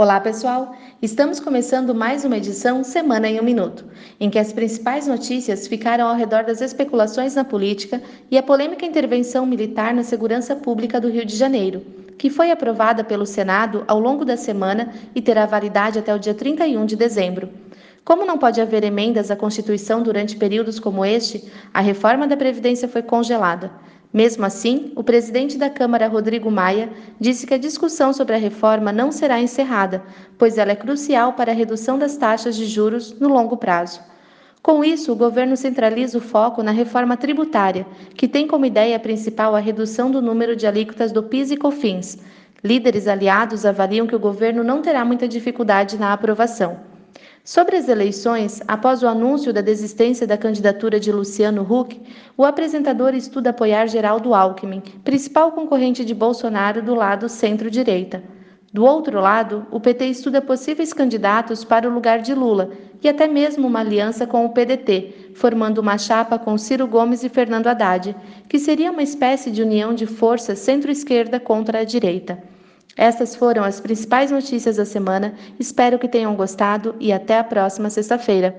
Olá, pessoal! Estamos começando mais uma edição Semana em um Minuto, em que as principais notícias ficaram ao redor das especulações na política e a polêmica intervenção militar na segurança pública do Rio de Janeiro, que foi aprovada pelo Senado ao longo da semana e terá validade até o dia 31 de dezembro. Como não pode haver emendas à Constituição durante períodos como este, a reforma da Previdência foi congelada. Mesmo assim, o presidente da Câmara, Rodrigo Maia, disse que a discussão sobre a reforma não será encerrada, pois ela é crucial para a redução das taxas de juros no longo prazo. Com isso, o governo centraliza o foco na reforma tributária, que tem como ideia principal a redução do número de alíquotas do PIS e COFINS. Líderes aliados avaliam que o governo não terá muita dificuldade na aprovação. Sobre as eleições, após o anúncio da desistência da candidatura de Luciano Huck, o apresentador estuda apoiar Geraldo Alckmin, principal concorrente de Bolsonaro do lado centro-direita. Do outro lado, o PT estuda possíveis candidatos para o lugar de Lula e até mesmo uma aliança com o PDT, formando uma chapa com Ciro Gomes e Fernando Haddad, que seria uma espécie de união de forças centro-esquerda contra a direita. Estas foram as principais notícias da semana. Espero que tenham gostado e até a próxima sexta-feira.